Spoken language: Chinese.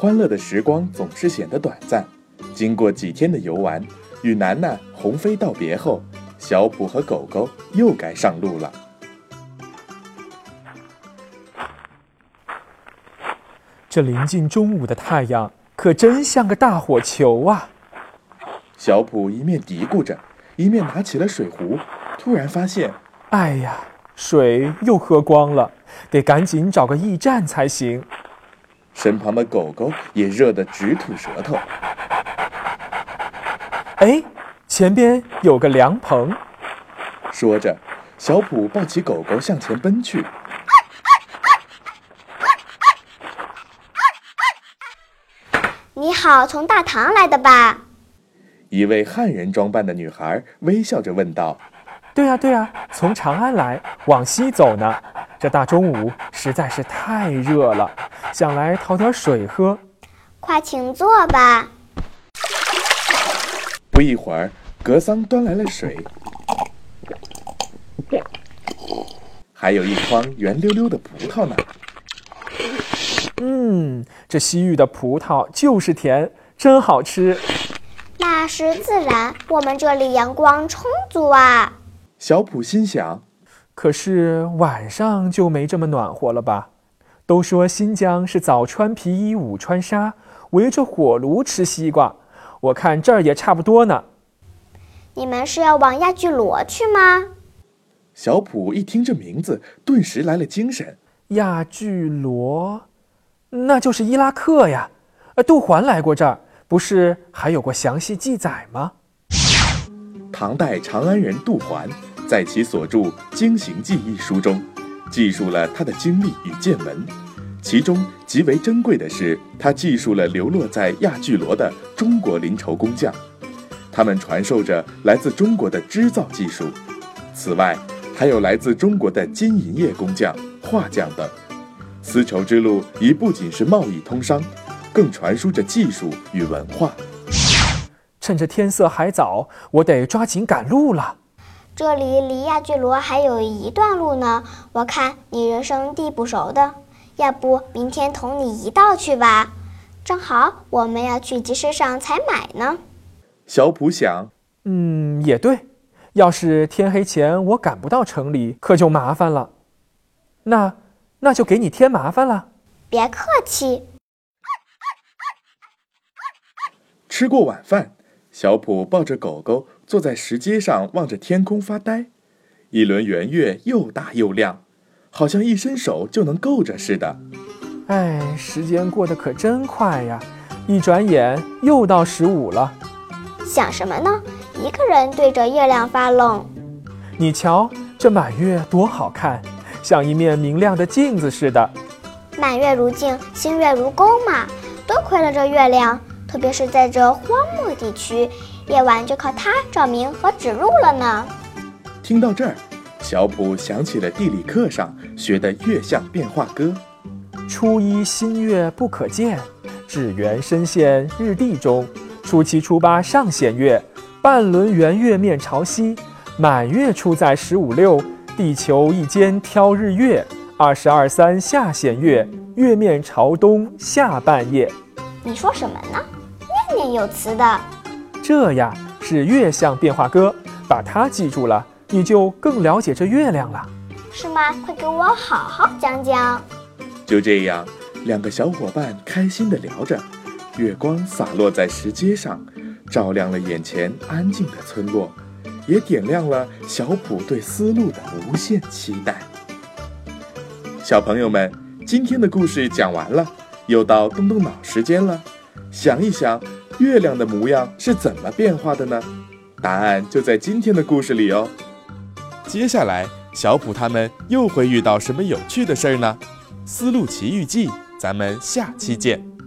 欢乐的时光总是显得短暂。经过几天的游玩，与楠楠、鸿飞道别后，小普和狗狗又该上路了。这临近中午的太阳可真像个大火球啊！小普一面嘀咕着，一面拿起了水壶，突然发现，哎呀，水又喝光了，得赶紧找个驿站才行。身旁的狗狗也热得直吐舌头。哎，前边有个凉棚。说着，小普抱起狗狗向前奔去。你好，从大唐来的吧？一位汉人装扮的女孩微笑着问道：“对呀，对呀，从长安来，往西走呢。这大中午实在是太热了，想来讨点水喝。快请坐吧。”不一会儿，格桑端来了水，还有一筐圆溜溜的葡萄呢。嗯，这西域的葡萄就是甜，真好吃。那是自然，我们这里阳光充足啊。小普心想，可是晚上就没这么暖和了吧？都说新疆是早穿皮衣午穿纱，围着火炉吃西瓜。我看这儿也差不多呢。你们是要往亚俱罗去吗？小普一听这名字，顿时来了精神。亚俱罗。那就是伊拉克呀，呃，杜环来过这儿，不是还有过详细记载吗？唐代长安人杜环在其所著《经行记》一书中，记述了他的经历与见闻，其中极为珍贵的是，他记述了流落在亚巨罗的中国临筹工匠，他们传授着来自中国的织造技术，此外，还有来自中国的金银业工匠、画匠等。丝绸之路已不仅是贸易通商，更传输着技术与文化。趁着天色还早，我得抓紧赶路了。这里离亚巨罗还有一段路呢，我看你人生地不熟的，要不明天同你一道去吧？正好我们要去集市上采买呢。小普想，嗯，也对。要是天黑前我赶不到城里，可就麻烦了。那。那就给你添麻烦了，别客气。吃过晚饭，小普抱着狗狗坐在石阶上，望着天空发呆。一轮圆月又大又亮，好像一伸手就能够着似的。哎，时间过得可真快呀！一转眼又到十五了。想什么呢？一个人对着月亮发愣。你瞧，这满月多好看！像一面明亮的镜子似的，满月如镜，星月如钩嘛。多亏了这月亮，特别是在这荒漠地区，夜晚就靠它照明和指路了呢。听到这儿，小普想起了地理课上学的月相变化歌：初一新月不可见，只缘深陷日地中。初七初八上弦月，半轮圆月面朝西。满月出在十五六。地球一间挑日月，二十二三下弦月，月面朝东下半夜。你说什么呢？念念有词的。这呀是月相变化歌，把它记住了，你就更了解这月亮了。是吗？快给我好好讲讲。就这样，两个小伙伴开心地聊着，月光洒落在石阶上，照亮了眼前安静的村落。也点亮了小普对丝路的无限期待。小朋友们，今天的故事讲完了，又到动动脑时间了。想一想，月亮的模样是怎么变化的呢？答案就在今天的故事里哦。接下来，小普他们又会遇到什么有趣的事儿呢？《丝路奇遇记》，咱们下期见。